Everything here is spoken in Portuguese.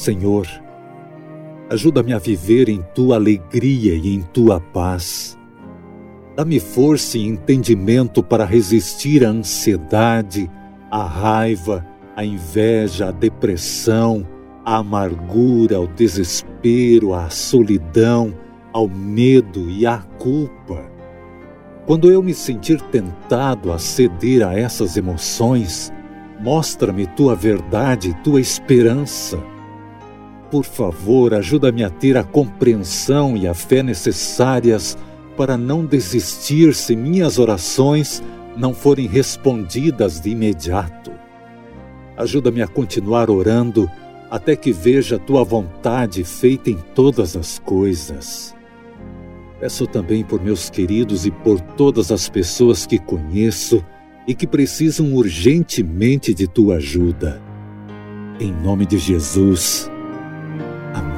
Senhor, ajuda-me a viver em tua alegria e em tua paz. Dá-me força e entendimento para resistir à ansiedade, à raiva, à inveja, à depressão, à amargura, ao desespero, à solidão, ao medo e à culpa. Quando eu me sentir tentado a ceder a essas emoções, mostra-me tua verdade, tua esperança. Por favor, ajuda-me a ter a compreensão e a fé necessárias para não desistir se minhas orações não forem respondidas de imediato. Ajuda-me a continuar orando até que veja a tua vontade feita em todas as coisas. Peço também por meus queridos e por todas as pessoas que conheço e que precisam urgentemente de tua ajuda. Em nome de Jesus.